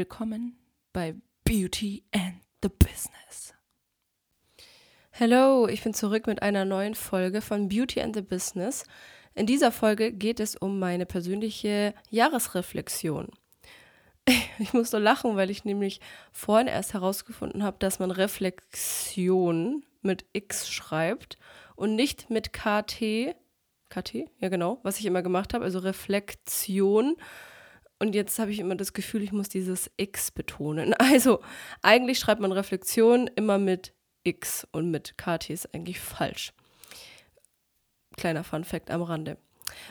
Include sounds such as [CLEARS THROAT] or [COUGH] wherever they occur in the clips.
Willkommen bei Beauty and the Business. Hello, ich bin zurück mit einer neuen Folge von Beauty and the Business. In dieser Folge geht es um meine persönliche Jahresreflexion. [LAUGHS] Ich muss so lachen, weil ich nämlich vorhin erst herausgefunden habe, dass man Reflexion mit X schreibt und nicht mit KT. KT? Ja, genau, was ich immer gemacht habe, also Reflexion. Und jetzt habe ich immer das Gefühl, ich muss dieses X betonen. [LAUGHS] Also eigentlich schreibt man Reflexion immer mit X und mit KT ist eigentlich falsch. Kleiner Fun fact am Rande.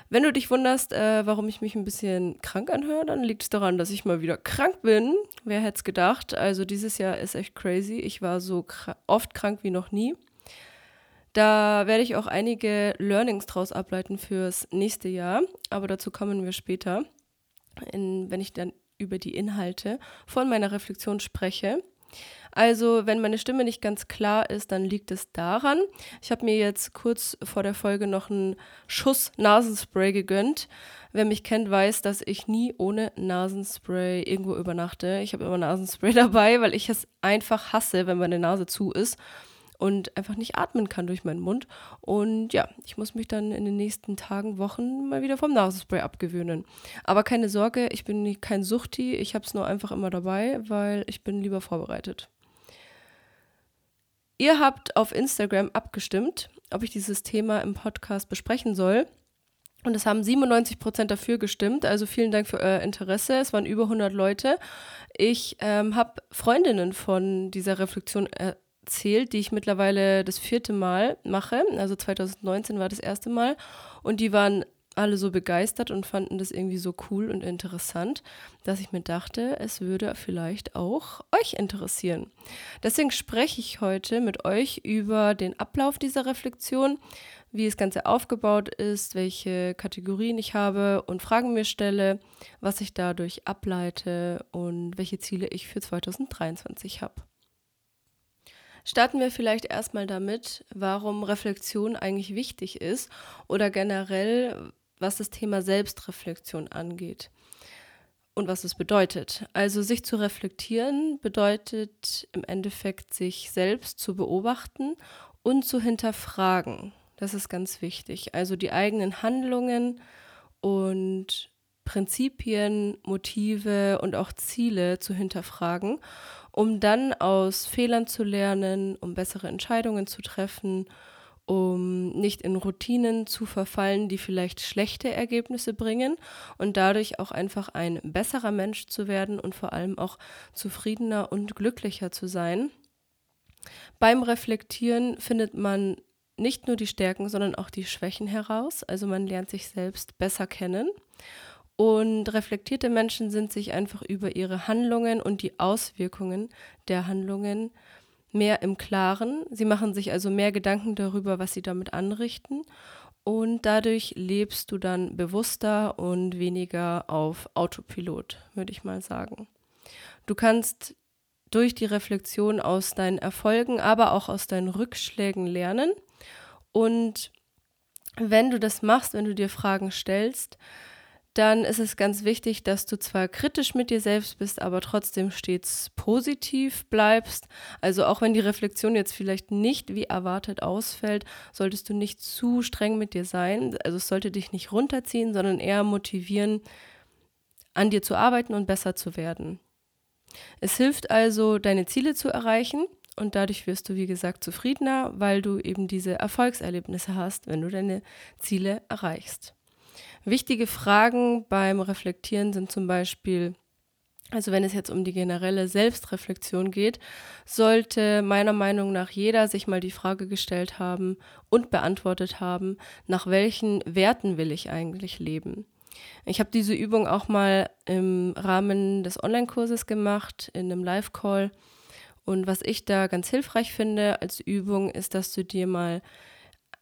Wenn du dich wunderst, äh, warum ich mich ein bisschen krank anhöre, dann liegt es daran, dass ich mal wieder krank bin. Wer hätte es gedacht? Also dieses Jahr ist echt crazy. Ich war so kr oft krank wie noch nie. Da werde ich auch einige Learnings draus ableiten fürs nächste Jahr, aber dazu kommen wir später, in, wenn ich dann über die Inhalte von meiner Reflexion spreche. Also, wenn meine Stimme nicht ganz klar ist, dann liegt es daran. Ich habe mir jetzt kurz vor der Folge noch einen Schuss Nasenspray gegönnt. Wer mich kennt, weiß, dass ich nie ohne Nasenspray irgendwo übernachte. Ich habe immer Nasenspray [LAUGHS] dabei, weil ich es einfach hasse, wenn meine Nase zu ist und einfach nicht atmen kann durch meinen Mund. Und ja, ich muss mich dann in den nächsten Tagen, Wochen mal wieder vom Nasenspray abgewöhnen. Aber keine Sorge, ich bin kein Suchti, ich habe es nur einfach immer dabei, weil ich bin lieber vorbereitet. Ihr habt auf Instagram abgestimmt, ob ich dieses Thema im Podcast besprechen soll. Und es haben 97 Prozent dafür gestimmt. Also vielen Dank für euer Interesse. Es waren über 100 Leute. Ich ähm, habe Freundinnen von dieser Reflexion erzählt, die ich mittlerweile das vierte Mal mache. Also 2019 war das erste Mal. Und die waren alle so begeistert und fanden das irgendwie so cool und interessant, dass ich mir dachte, es würde vielleicht auch euch interessieren. Deswegen spreche ich heute mit euch über den Ablauf dieser Reflexion, wie das Ganze aufgebaut ist, welche Kategorien ich habe und Fragen mir stelle, was ich dadurch ableite und welche Ziele ich für 2023 habe. Starten wir vielleicht erstmal damit, warum Reflexion eigentlich wichtig ist oder generell, was das Thema Selbstreflexion angeht und was es bedeutet. Also sich zu reflektieren bedeutet im Endeffekt, sich selbst zu beobachten und zu hinterfragen. Das ist ganz wichtig. Also die eigenen Handlungen und Prinzipien, Motive und auch Ziele zu hinterfragen, um dann aus Fehlern zu lernen, um bessere Entscheidungen zu treffen um nicht in Routinen zu verfallen, die vielleicht schlechte Ergebnisse bringen und dadurch auch einfach ein besserer Mensch zu werden und vor allem auch zufriedener und glücklicher zu sein. Beim Reflektieren findet man nicht nur die Stärken, sondern auch die Schwächen heraus. Also man lernt sich selbst besser kennen. Und reflektierte Menschen sind sich einfach über ihre Handlungen und die Auswirkungen der Handlungen mehr im Klaren. Sie machen sich also mehr Gedanken darüber, was sie damit anrichten. Und dadurch lebst du dann bewusster und weniger auf Autopilot, würde ich mal sagen. Du kannst durch die Reflexion aus deinen Erfolgen, aber auch aus deinen Rückschlägen lernen. Und wenn du das machst, wenn du dir Fragen stellst, dann ist es ganz wichtig, dass du zwar kritisch mit dir selbst bist, aber trotzdem stets positiv bleibst. Also auch wenn die Reflexion jetzt vielleicht nicht wie erwartet ausfällt, solltest du nicht zu streng mit dir sein. Also es sollte dich nicht runterziehen, sondern eher motivieren, an dir zu arbeiten und besser zu werden. Es hilft also, deine Ziele zu erreichen und dadurch wirst du, wie gesagt, zufriedener, weil du eben diese Erfolgserlebnisse hast, wenn du deine Ziele erreichst. Wichtige Fragen beim Reflektieren sind zum Beispiel, also wenn es jetzt um die generelle Selbstreflexion geht, sollte meiner Meinung nach jeder sich mal die Frage gestellt haben und beantwortet haben, nach welchen Werten will ich eigentlich leben. Ich habe diese Übung auch mal im Rahmen des Online-Kurses gemacht, in einem Live-Call. Und was ich da ganz hilfreich finde als Übung, ist, dass du dir mal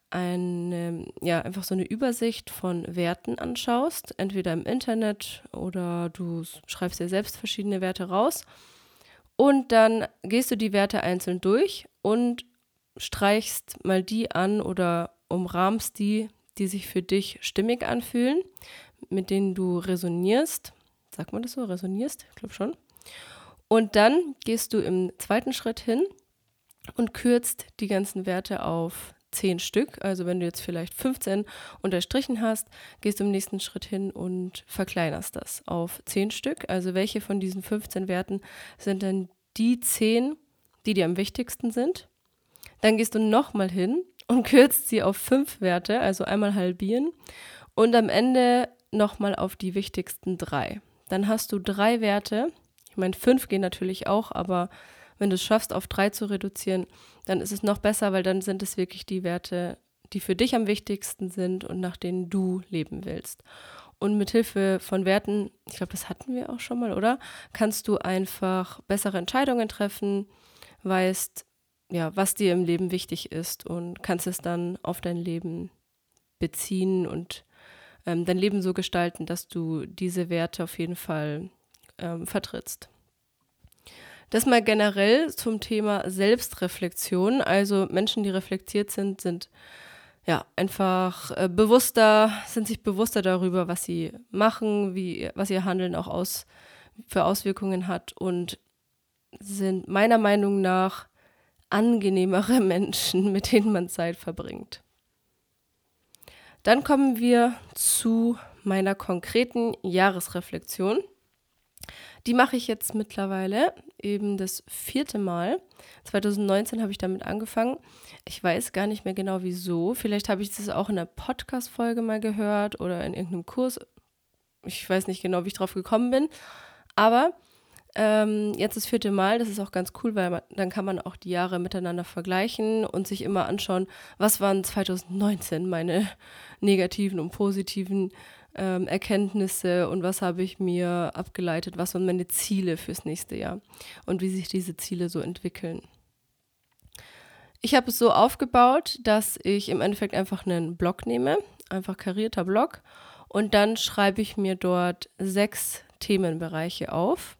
eine, ja, einfach so eine Übersicht von Werten anschaust, entweder im Internet oder du schreibst dir selbst verschiedene Werte raus. Und dann gehst du die Werte einzeln durch und streichst mal die an oder umrahmst die, die sich für dich stimmig anfühlen, mit denen du resonierst. Sagt man das so? Resonierst? Ich glaube schon. Und dann gehst du im zweiten Schritt hin und kürzt die ganzen Werte auf 10 Stück. Also wenn du jetzt vielleicht 15 unterstrichen hast, gehst du im nächsten Schritt hin und verkleinerst das auf 10 Stück. Also welche von diesen 15 Werten sind dann die 10, die dir am wichtigsten sind? Dann gehst du nochmal hin und kürzt sie auf 5 Werte, also einmal halbieren. Und am Ende nochmal auf die wichtigsten drei. Dann hast du drei Werte, ich meine, fünf gehen natürlich auch, aber wenn du es schaffst, auf drei zu reduzieren, dann ist es noch besser, weil dann sind es wirklich die Werte, die für dich am wichtigsten sind und nach denen du leben willst. Und mit Hilfe von Werten, ich glaube, das hatten wir auch schon mal, oder? Kannst du einfach bessere Entscheidungen treffen, weißt, ja, was dir im Leben wichtig ist und kannst es dann auf dein Leben beziehen und ähm, dein Leben so gestalten, dass du diese Werte auf jeden Fall ähm, vertrittst. Das mal generell zum Thema Selbstreflexion. Also Menschen, die reflektiert sind, sind ja einfach äh, bewusster, sind sich bewusster darüber, was sie machen, wie, was ihr Handeln auch aus, für Auswirkungen hat und sind meiner Meinung nach angenehmere [LAUGHS] Menschen, mit denen man Zeit verbringt. Dann kommen wir zu meiner konkreten Jahresreflexion. Die mache ich jetzt mittlerweile eben das vierte Mal. 2019 habe ich damit angefangen. Ich weiß gar nicht mehr genau wieso. Vielleicht habe ich das auch in einer Podcast-Folge mal gehört oder in irgendeinem Kurs. Ich weiß nicht genau, wie ich drauf gekommen bin. Aber ähm, jetzt das vierte Mal, das ist auch ganz cool, weil man, dann kann man auch die Jahre miteinander vergleichen und sich immer anschauen, was waren 2019 meine [LAUGHS] negativen und positiven ähm, Erkenntnisse und was habe ich mir abgeleitet, was waren meine Ziele fürs nächste Jahr und wie sich diese Ziele so entwickeln. Ich habe es so aufgebaut, dass ich im Endeffekt einfach einen Block nehme, einfach karierter Block, und dann schreibe ich mir dort sechs Themenbereiche auf.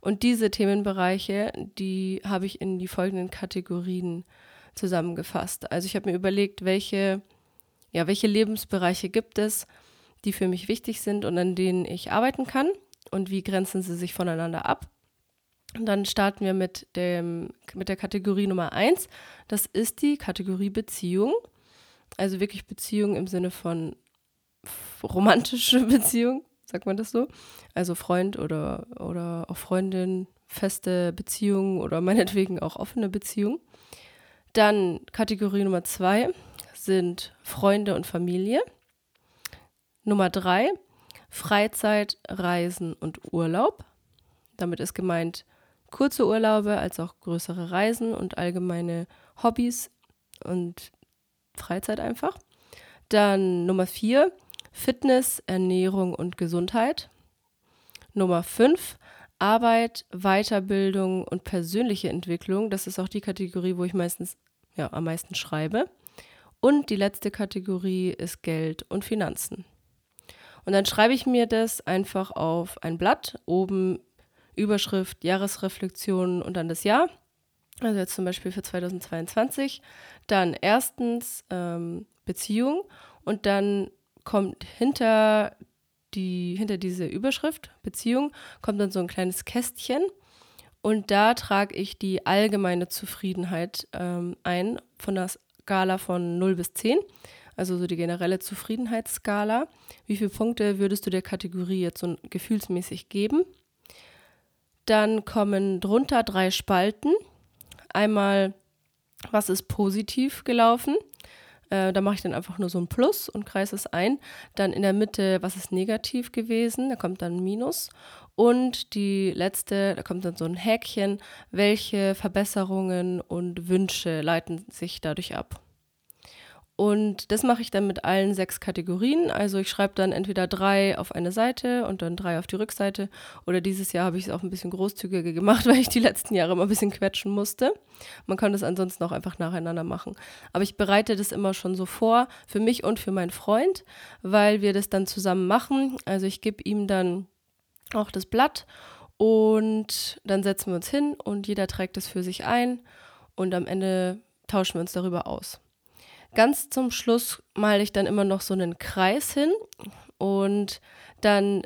Und diese Themenbereiche, die habe ich in die folgenden Kategorien zusammengefasst. Also ich habe mir überlegt, welche, ja, welche Lebensbereiche gibt es, die für mich wichtig sind und an denen ich arbeiten kann und wie grenzen sie sich voneinander ab. Und dann starten wir mit, dem, mit der Kategorie Nummer 1. Das ist die Kategorie Beziehung. Also wirklich Beziehung im Sinne von romantische [LAUGHS] Beziehung, sagt man das so? Also Freund oder, oder auch Freundin, feste Beziehung oder [LAUGHS] meinetwegen auch offene Beziehung. Dann Kategorie Nummer 2 sind Freunde und Familie. Nummer drei, Freizeit, Reisen und Urlaub. Damit ist gemeint kurze Urlaube als auch größere Reisen und allgemeine Hobbys und Freizeit einfach. Dann Nummer vier, Fitness, Ernährung und Gesundheit. Nummer fünf, Arbeit, Weiterbildung und persönliche Entwicklung. Das ist auch die Kategorie, wo ich meistens ja, am meisten schreibe. Und die letzte Kategorie ist Geld und Finanzen. Und dann schreibe ich mir das einfach auf ein Blatt, oben Überschrift, Jahresreflexion und dann das Jahr. Also jetzt zum Beispiel für 2022. Dann erstens ähm, Beziehung und dann kommt hinter die, hinter diese Überschrift, Beziehung, kommt dann so ein kleines Kästchen. Und da trage ich die allgemeine Zufriedenheit ähm, ein von der Skala von 0 bis 10 also so die generelle Zufriedenheitsskala. Wie viele Punkte würdest du der Kategorie jetzt so gefühlsmäßig geben? Dann kommen drunter drei Spalten. Einmal, was ist positiv gelaufen? Äh, da mache ich dann einfach nur so ein Plus und kreise es ein. Dann in der Mitte, was ist negativ gewesen? Da kommt dann ein Minus. Und die letzte, da kommt dann so ein Häkchen. Welche Verbesserungen und Wünsche leiten sich dadurch ab? Und das mache ich dann mit allen sechs Kategorien. Also ich schreibe dann entweder drei auf eine Seite und dann drei auf die Rückseite. Oder dieses Jahr habe ich es auch ein bisschen großzügiger gemacht, [LAUGHS] weil ich die letzten Jahre immer ein bisschen quetschen musste. Man kann das ansonsten auch einfach nacheinander machen. Aber ich bereite das immer schon so vor, für mich und für meinen Freund, weil wir das dann zusammen machen. Also ich gebe ihm dann auch das Blatt und dann setzen wir uns hin und jeder trägt es für sich ein und am Ende tauschen wir uns darüber aus. Ganz zum Schluss male ich dann immer noch so einen Kreis hin und dann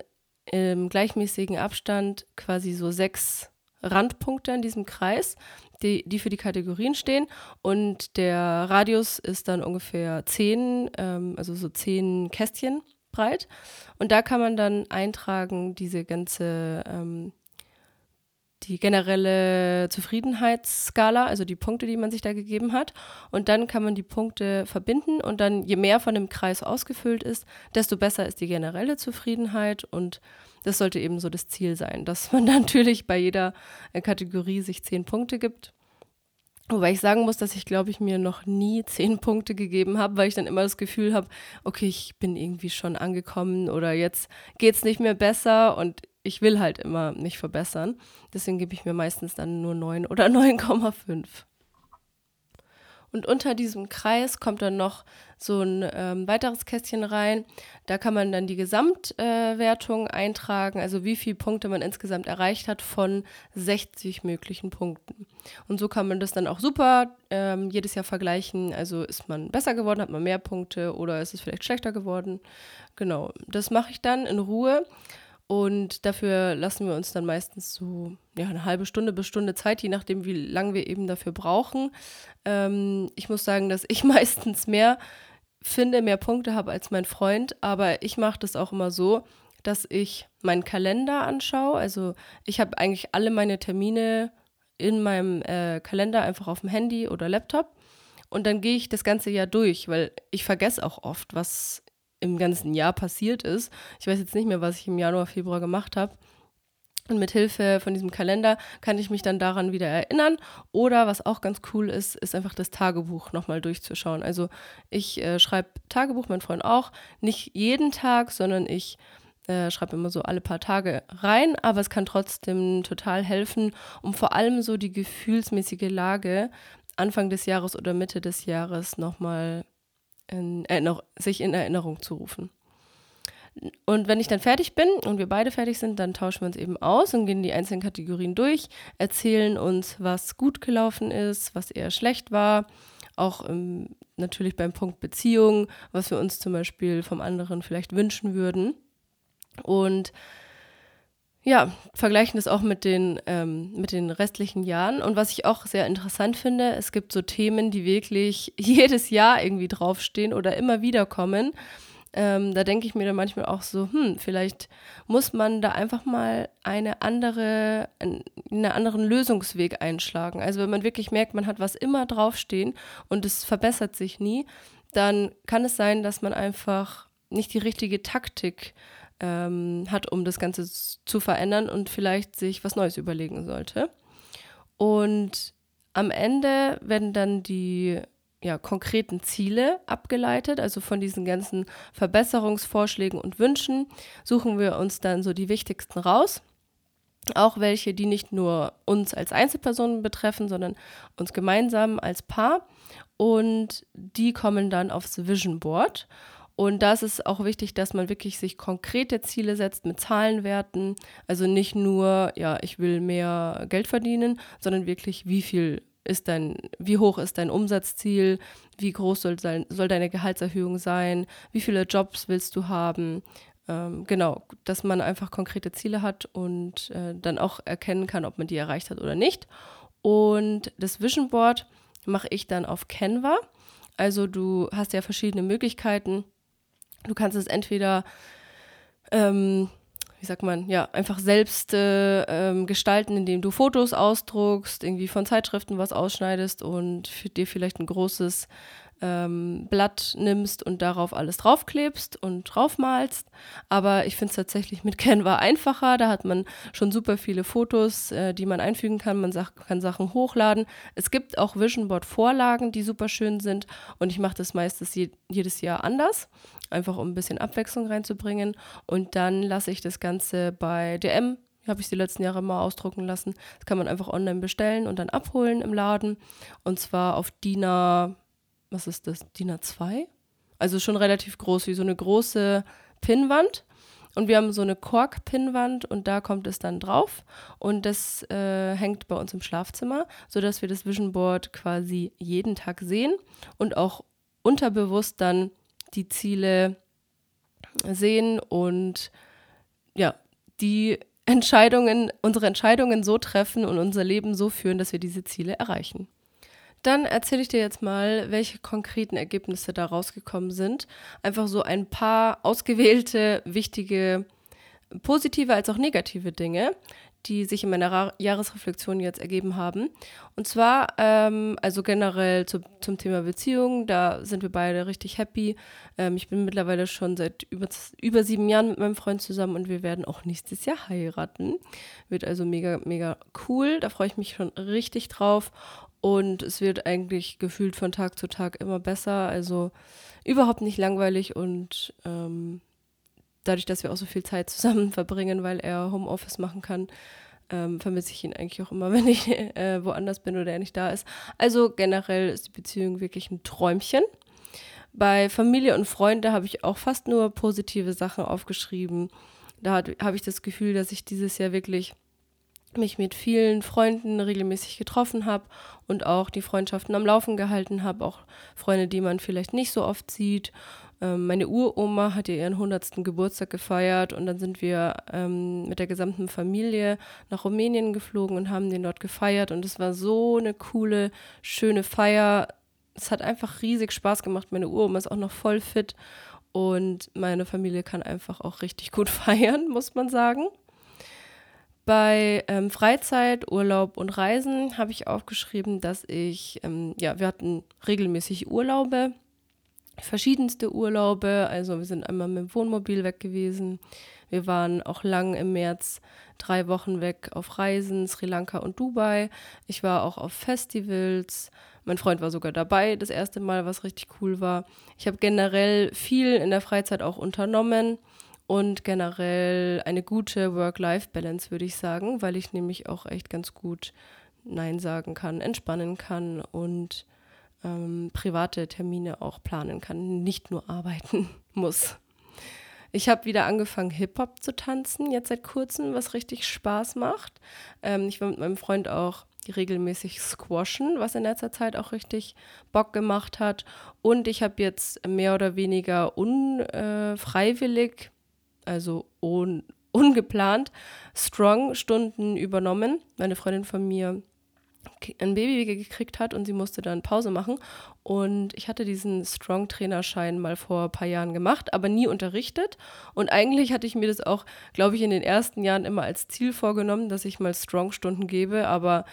im gleichmäßigen Abstand quasi so sechs Randpunkte in diesem Kreis, die, die für die Kategorien stehen. Und der Radius ist dann ungefähr zehn, ähm, also so zehn Kästchen breit. Und da kann man dann eintragen, diese ganze ähm, die generelle Zufriedenheitsskala, also die Punkte, die man sich da gegeben hat. Und dann kann man die Punkte verbinden und dann, je mehr von dem Kreis ausgefüllt ist, desto besser ist die generelle Zufriedenheit. Und das sollte eben so das Ziel sein, dass man [LAUGHS] natürlich bei jeder Kategorie sich zehn Punkte gibt. Wobei ich sagen muss, dass ich, glaube ich, mir noch nie [LAUGHS] zehn Punkte gegeben habe, weil ich dann immer das Gefühl habe, okay, ich bin irgendwie schon angekommen oder jetzt geht es nicht mehr besser und ich will halt immer mich verbessern. Deswegen gebe ich mir meistens dann nur 9 oder [LAUGHS] 9,5. Und unter diesem Kreis kommt dann noch so ein ähm, weiteres Kästchen rein. Da kann man dann die Gesamtwertung äh, eintragen, also wie viele Punkte man insgesamt erreicht hat von 60 möglichen Punkten. Und so kann man das dann auch super ähm, jedes Jahr vergleichen. Also ist man besser geworden, hat man mehr Punkte oder ist es vielleicht schlechter geworden. Genau, das mache ich dann in Ruhe. Und dafür lassen wir uns dann meistens so ja, eine halbe Stunde bis Stunde Zeit, je nachdem, wie lange wir eben dafür brauchen. Ähm, ich muss sagen, dass ich [LAUGHS] meistens mehr finde, mehr Punkte habe als mein Freund, aber ich mache das auch immer so, dass ich meinen Kalender anschaue. Also ich habe eigentlich alle meine Termine in meinem äh, Kalender einfach auf dem Handy oder Laptop. Und dann gehe ich das ganze Jahr durch, weil ich vergesse auch oft, was im ganzen Jahr passiert ist. Ich weiß jetzt nicht mehr, was ich im Januar, Februar gemacht habe. Und mit Hilfe von diesem Kalender kann ich mich dann daran wieder erinnern. Oder was auch ganz cool ist, ist einfach das Tagebuch nochmal durchzuschauen. Also ich äh, schreibe Tagebuch, mein Freund auch, nicht jeden Tag, sondern ich äh, schreibe immer so alle paar Tage rein, aber es kann trotzdem total helfen, um vor allem so die gefühlsmäßige Lage Anfang des Jahres oder Mitte des Jahres nochmal in Erinner sich in Erinnerung zu rufen. Und wenn ich dann fertig bin und wir beide fertig sind, dann tauschen wir uns eben aus und gehen die einzelnen Kategorien durch, erzählen uns, was gut gelaufen ist, was eher schlecht war, auch ähm, natürlich beim Punkt Beziehung, was wir uns zum Beispiel vom anderen vielleicht wünschen würden. Und ja, vergleichen das auch mit den, ähm, mit den restlichen Jahren. Und was ich auch sehr interessant finde, es gibt so Themen, die wirklich [LAUGHS] jedes Jahr irgendwie draufstehen oder immer wieder kommen. Ähm, da denke ich mir dann manchmal auch so, hm, vielleicht muss man da einfach mal eine andere, einen anderen Lösungsweg einschlagen. Also wenn man wirklich merkt, man hat was immer draufstehen und es verbessert sich nie, dann kann es sein, dass man einfach nicht die richtige Taktik ähm, hat, um das Ganze zu verändern und vielleicht sich was Neues überlegen sollte. Und am Ende werden dann die ja, konkreten Ziele abgeleitet, also von diesen ganzen Verbesserungsvorschlägen und Wünschen suchen wir uns dann so die wichtigsten raus. Auch welche, die nicht nur uns als Einzelpersonen betreffen, sondern uns gemeinsam als Paar. Und die kommen dann aufs Vision Board. Und da ist es auch wichtig, dass man wirklich sich konkrete Ziele setzt mit Zahlenwerten. Also nicht nur, ja, ich will mehr Geld verdienen, sondern wirklich, wie viel ist dein, wie hoch ist dein Umsatzziel, wie groß soll, sein, soll deine Gehaltserhöhung sein, wie viele Jobs willst du haben. Ähm, genau, dass man einfach konkrete Ziele hat und äh, dann auch erkennen kann, ob man die erreicht hat oder nicht. Und das Vision Board mache ich dann auf Canva. Also du hast ja verschiedene Möglichkeiten Du kannst es entweder, ähm, wie sagt man, ja, einfach selbst äh, ähm, gestalten, indem du Fotos ausdruckst, irgendwie von Zeitschriften was ausschneidest und dir vielleicht ein großes ähm, Blatt nimmst und darauf alles draufklebst und draufmalst. Aber ich finde es tatsächlich mit [LAUGHS] Canva einfacher. Da hat man schon super viele Fotos, äh, die man einfügen kann. Man kann Sachen hochladen. Es gibt auch Vision Board Vorlagen, die super schön sind. Und ich mache das meistens je jedes Jahr anders. Einfach um ein bisschen Abwechslung reinzubringen. Und dann lasse ich das Ganze bei DM habe ich die letzten Jahre mal ausdrucken lassen. Das kann man einfach online bestellen und dann abholen im Laden. Und zwar auf DIN A was ist das, DIN A2? Also schon relativ groß, wie so eine große Pinnwand. Und wir haben so eine Kork-Pinnwand und da kommt es dann drauf. Und das äh, hängt bei uns im Schlafzimmer, sodass wir das Vision Board quasi jeden Tag sehen und auch unterbewusst dann die Ziele sehen und ja, die Entscheidungen, unsere Entscheidungen so treffen und unser Leben so führen, dass wir diese Ziele erreichen. Dann erzähle ich dir jetzt mal, welche konkreten Ergebnisse da rausgekommen sind. Einfach so ein paar ausgewählte, wichtige, positive als auch negative Dinge, die sich in meiner Ra Jahresreflexion jetzt ergeben haben. Und zwar, ähm, also generell zu, zum Thema Beziehung, da sind wir beide richtig happy. Ähm, ich bin mittlerweile schon seit über, über sieben Jahren mit meinem Freund zusammen und wir werden auch nächstes Jahr heiraten. Wird also mega, mega cool. Da freue ich mich schon richtig drauf. Und es wird eigentlich gefühlt von Tag zu Tag immer besser. Also überhaupt nicht langweilig und ähm, dadurch, dass wir auch so viel Zeit zusammen [LAUGHS] verbringen, weil er Homeoffice machen kann, ähm, vermisse ich ihn eigentlich auch immer, [LAUGHS] wenn ich äh, woanders bin oder er nicht da ist. Also generell ist die Beziehung wirklich ein Träumchen. Bei Familie und Freunde habe ich auch fast nur positive Sachen aufgeschrieben. Da habe ich das Gefühl, dass ich dieses Jahr wirklich mich mit vielen Freunden regelmäßig getroffen habe und auch die Freundschaften am Laufen gehalten habe, auch Freunde, die man vielleicht nicht so oft sieht ähm, meine Uroma hat ja ihren 100. Geburtstag gefeiert und dann sind wir ähm, mit der gesamten Familie nach Rumänien geflogen und haben den dort gefeiert und es war so eine coole, schöne Feier. Es hat einfach riesig Spaß gemacht. Meine Uroma ist auch noch voll fit und meine Familie kann einfach auch richtig gut [LAUGHS] feiern, muss man sagen. Bei ähm, Freizeit, Urlaub und Reisen habe ich aufgeschrieben, dass ich, ähm, ja, wir hatten regelmäßig Urlaube verschiedenste Urlaube. Also wir sind einmal mit dem Wohnmobil weg gewesen. Wir waren auch lang im März drei Wochen weg auf Reisen, Sri Lanka und Dubai. Ich war auch auf Festivals. Mein Freund war sogar dabei, das erste Mal, was richtig cool war. Ich habe generell viel in der Freizeit auch unternommen und generell eine gute Work-Life-Balance, würde ich sagen, weil ich nämlich auch echt ganz gut Nein sagen kann, entspannen kann und ähm, private Termine auch planen kann, nicht nur arbeiten [LAUGHS] muss. Ich habe wieder angefangen, Hip-Hop zu tanzen, jetzt seit kurzem, was richtig Spaß macht. Ähm, ich war mit meinem Freund auch regelmäßig squashen, was in letzter Zeit auch richtig Bock gemacht hat. Und ich habe jetzt mehr oder weniger unfreiwillig, äh, also un, ungeplant, Strong-Stunden übernommen. Meine Freundin von mir ein Baby gekriegt hat und sie musste dann Pause machen. Und ich hatte diesen Strong-Trainerschein mal vor ein paar Jahren gemacht, aber nie unterrichtet. Und eigentlich hatte ich mir das auch, glaube ich, in den ersten Jahren immer als Ziel vorgenommen, dass ich mal Strong-Stunden gebe. Aber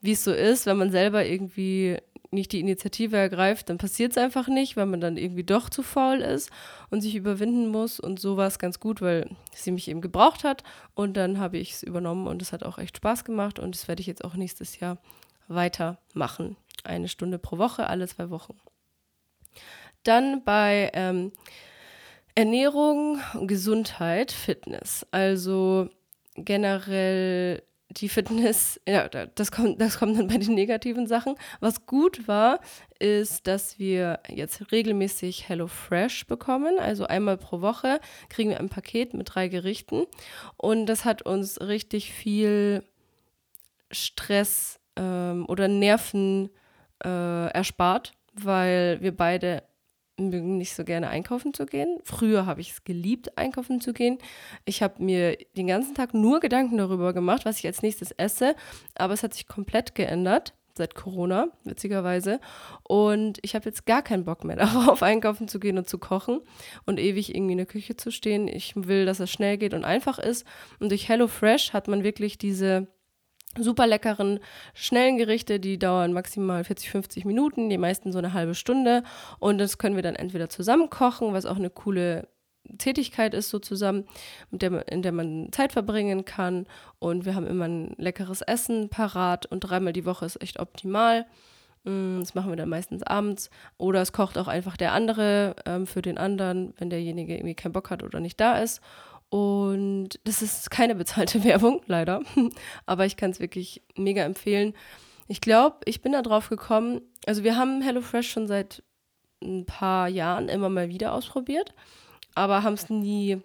wie es so ist, wenn man selber irgendwie nicht die Initiative ergreift, dann passiert es einfach nicht, weil man dann irgendwie doch zu faul ist und sich überwinden muss. Und so war es ganz gut, weil sie mich eben gebraucht hat. Und dann habe ich es übernommen und es hat auch echt Spaß gemacht. Und das werde ich jetzt auch nächstes Jahr weitermachen. Eine Stunde pro Woche, alle zwei Wochen. Dann bei ähm, Ernährung, Gesundheit, Fitness. Also generell die Fitness, ja, das kommt, das kommt dann bei den negativen Sachen. Was gut war, ist, dass wir jetzt regelmäßig Hello Fresh bekommen. Also einmal pro Woche kriegen wir ein Paket mit drei Gerichten. Und das hat uns richtig viel Stress ähm, oder Nerven äh, erspart, weil wir beide mögen nicht so gerne einkaufen zu gehen. Früher habe ich es geliebt, einkaufen zu gehen. Ich habe mir den ganzen Tag nur Gedanken darüber gemacht, was ich als nächstes esse. Aber es hat sich komplett geändert seit Corona, witzigerweise. Und ich habe jetzt gar keinen Bock mehr [LAUGHS] darauf, einkaufen zu gehen und zu kochen und ewig irgendwie in der Küche zu stehen. Ich will, dass es schnell geht und einfach ist. Und durch HelloFresh hat man wirklich diese super leckeren, schnellen Gerichte, die dauern maximal 40, 50 Minuten, die meisten so eine halbe Stunde. Und das können wir dann entweder zusammen kochen, was auch eine coole Tätigkeit ist so zusammen, der, in der man Zeit verbringen kann. Und wir haben immer ein leckeres Essen parat und dreimal die Woche ist echt optimal. Mm, das machen wir dann meistens abends. Oder es kocht auch einfach der andere ähm, für den anderen, wenn derjenige irgendwie keinen Bock hat oder nicht da ist. Und das ist keine bezahlte [LAUGHS] Werbung, leider. Aber ich kann es wirklich mega empfehlen. Ich glaube, ich bin da drauf gekommen. Also, wir haben HelloFresh schon seit ein paar Jahren immer mal wieder ausprobiert, aber haben es nie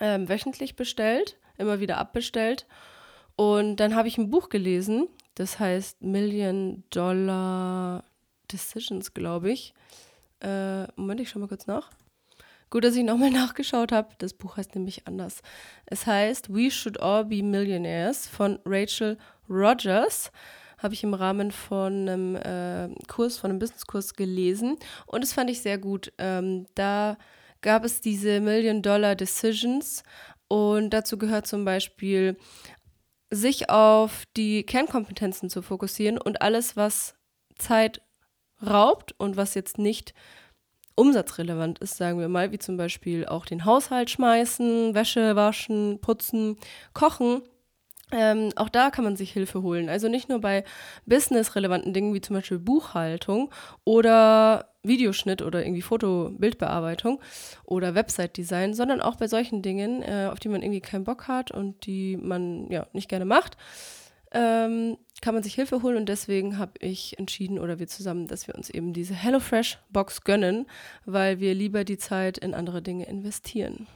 ähm, wöchentlich bestellt, immer wieder abbestellt. Und dann habe ich ein Buch gelesen, das heißt Million Dollar Decisions, glaube ich. Äh, Moment, ich schaue mal kurz nach. Gut, dass ich nochmal [LAUGHS] nachgeschaut habe. Das Buch heißt nämlich anders. Es heißt We Should All Be Millionaires von Rachel Rogers. Habe ich im Rahmen von einem äh, Kurs, von einem Businesskurs gelesen. Und das fand ich sehr gut. Ähm, da gab es diese Million Dollar Decisions. Und dazu gehört zum Beispiel, sich auf die Kernkompetenzen zu fokussieren und alles, was Zeit raubt und was jetzt nicht umsatzrelevant ist, sagen wir mal, wie zum Beispiel auch den Haushalt schmeißen, Wäsche waschen, putzen, kochen. Ähm, auch da kann man sich Hilfe holen. Also nicht nur bei businessrelevanten Dingen wie zum Beispiel Buchhaltung oder Videoschnitt oder irgendwie Foto-Bildbearbeitung oder Website-Design, sondern auch bei solchen Dingen, äh, auf die man irgendwie keinen Bock hat und die man ja nicht gerne macht ähm, kann man sich Hilfe holen und deswegen habe ich entschieden oder wir zusammen, dass wir uns eben diese HelloFresh-Box gönnen, weil wir lieber die Zeit in andere Dinge investieren,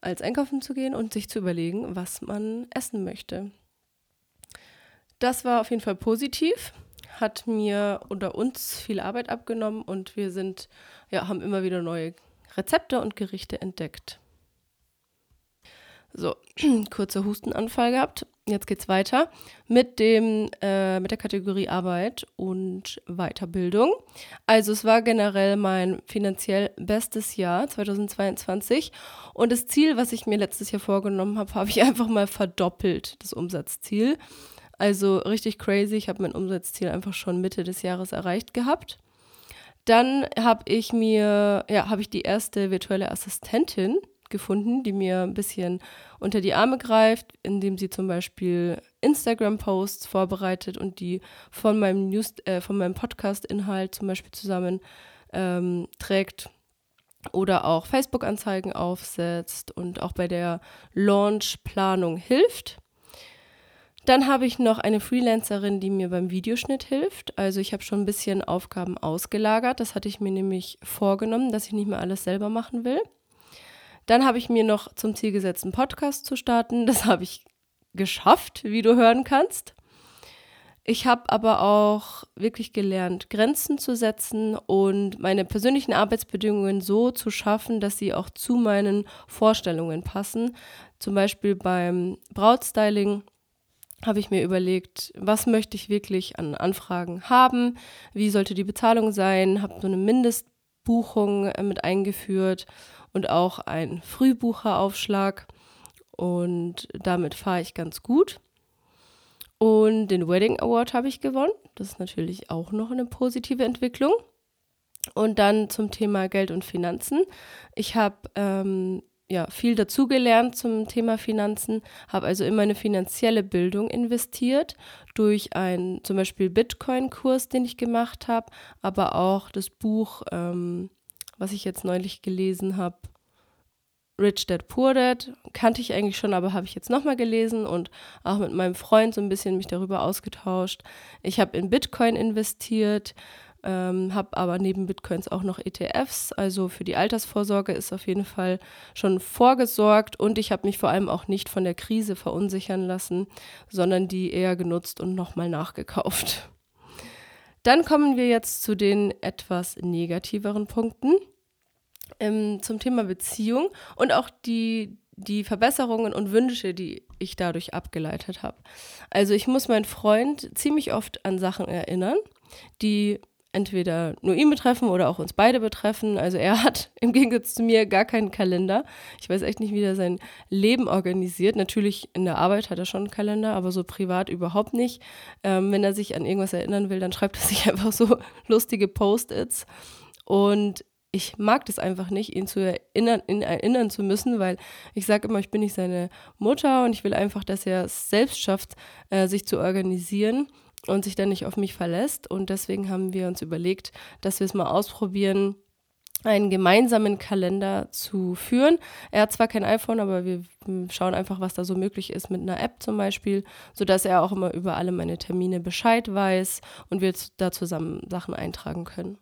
als einkaufen zu gehen und sich zu überlegen, was man essen möchte. Das war auf jeden Fall positiv, hat mir oder uns viel Arbeit abgenommen und wir sind, ja, haben immer wieder neue Rezepte und Gerichte entdeckt. So, [CLEARS THROAT] kurzer Hustenanfall gehabt. Jetzt geht's weiter mit dem äh, mit der Kategorie Arbeit und Weiterbildung. Also es war generell mein finanziell bestes Jahr 2022 und das Ziel, was ich mir letztes Jahr vorgenommen habe, [LAUGHS] habe ich einfach mal verdoppelt, das Umsatzziel. Also richtig crazy, ich habe mein Umsatzziel einfach schon Mitte des Jahres erreicht gehabt. Dann habe ich mir ja, habe ich die erste virtuelle Assistentin gefunden, die mir ein bisschen unter die Arme greift, indem sie zum Beispiel Instagram-Posts vorbereitet und die von meinem News, äh, von meinem Podcast-Inhalt zum Beispiel zusammen ähm, trägt oder auch Facebook-Anzeigen aufsetzt und auch bei der Launch-Planung hilft. Dann habe ich noch eine Freelancerin, die mir beim Videoschnitt hilft. Also ich habe schon ein bisschen Aufgaben ausgelagert. Das hatte ich mir nämlich vorgenommen, dass ich nicht mehr alles selber machen will. Dann habe ich mir noch zum Ziel gesetzt, einen Podcast zu starten. Das [LAUGHS] habe ich geschafft, wie du hören kannst. Ich habe aber auch wirklich gelernt, Grenzen zu setzen und meine persönlichen Arbeitsbedingungen so zu schaffen, dass sie auch zu meinen Vorstellungen passen. Zum Beispiel beim Brautstyling habe ich mir überlegt, was möchte ich wirklich an Anfragen haben, wie sollte die Bezahlung sein, habe so eine Mindestbuchung äh, mit eingeführt und auch einen Frühbucheraufschlag. Und damit fahre ich ganz gut. Und den Wedding Award habe ich gewonnen. Das ist natürlich auch noch eine positive Entwicklung. Und dann zum Thema Geld und Finanzen. Ich habe ähm, ja, viel dazugelernt zum Thema Finanzen, habe also in meine finanzielle Bildung investiert durch einen zum Beispiel Bitcoin-Kurs, den ich gemacht habe, aber auch das Buch ähm, was ich jetzt neulich gelesen habe. Rich Dad Poor Dad kannte ich eigentlich schon, aber habe ich jetzt nochmal gelesen und auch mit meinem Freund so ein bisschen mich darüber ausgetauscht. Ich habe in Bitcoin investiert, ähm, habe aber neben Bitcoins auch noch ETFs. Also für die Altersvorsorge ist auf jeden Fall schon vorgesorgt und ich habe mich vor allem auch nicht von der Krise verunsichern lassen, sondern die eher genutzt und nochmal nachgekauft. Dann kommen wir jetzt zu den etwas negativeren Punkten ähm, zum Thema Beziehung und auch die, die Verbesserungen und Wünsche, die ich dadurch abgeleitet habe. Also ich muss meinen Freund ziemlich oft an Sachen erinnern, die entweder nur ihn betreffen oder auch uns beide betreffen. Also er [LAUGHS] hat im Gegensatz zu mir gar keinen Kalender. Ich weiß echt nicht, wie er sein Leben organisiert. Natürlich in der Arbeit hat er schon einen Kalender, aber so privat überhaupt nicht. Ähm, wenn er sich an irgendwas erinnern will, dann schreibt er sich [LAUGHS] einfach so lustige Post-its. Und ich mag das einfach nicht, ihn zu erinnern, ihn erinnern zu müssen, weil ich sage immer, ich bin nicht seine Mutter und ich will einfach, dass er es selbst schafft, äh, sich zu organisieren und sich dann nicht auf mich verlässt. Und deswegen haben wir uns überlegt, dass wir es mal ausprobieren, einen gemeinsamen Kalender zu führen. Er hat zwar kein iPhone, aber wir schauen einfach, was da so möglich ist mit einer App zum Beispiel, sodass er auch immer über alle meine Termine Bescheid weiß und wir da zusammen Sachen eintragen können.